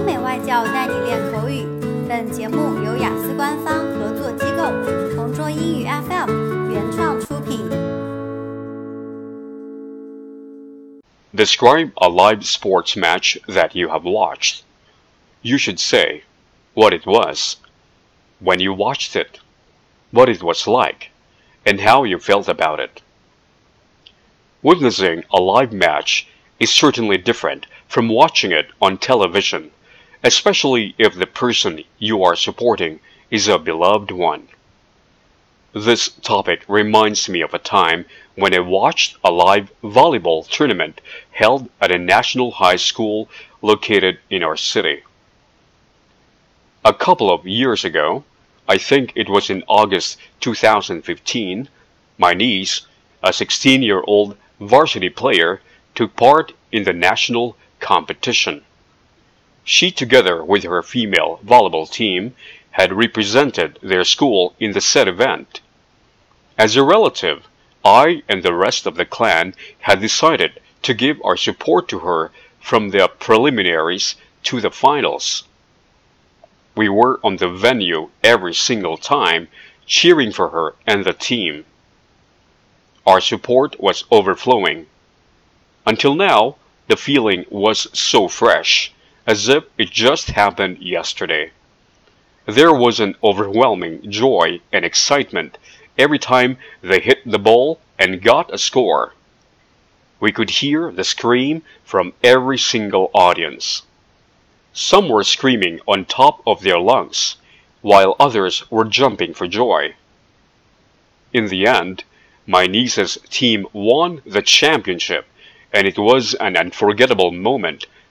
欧美外教带你练口语。本节目由雅思官方合作机构同桌英语 FM 原创出品。Describe a live sports match that you have watched. You should say what it was, when you watched it, what it was like, and how you felt about it. Witnessing a live match is certainly different from watching it on television, especially if the person you are supporting is a beloved one. This topic reminds me of a time when I watched a live volleyball tournament held at a national high school located in our city. A couple of years ago, I think it was in August 2015, my niece, a 16 year old varsity player, took part in the national competition. She, together with her female volleyball team, had represented their school in the said event. As a relative, I and the rest of the clan had decided to give our support to her from the preliminaries to the finals. We were on the venue every single time, cheering for her and the team. Our support was overflowing. Until now, the feeling was so fresh, as if it just happened yesterday. There was an overwhelming joy and excitement every time they hit the ball and got a score. We could hear the scream from every single audience. Some were screaming on top of their lungs, while others were jumping for joy. In the end, my niece's team won the championship, and it was an unforgettable moment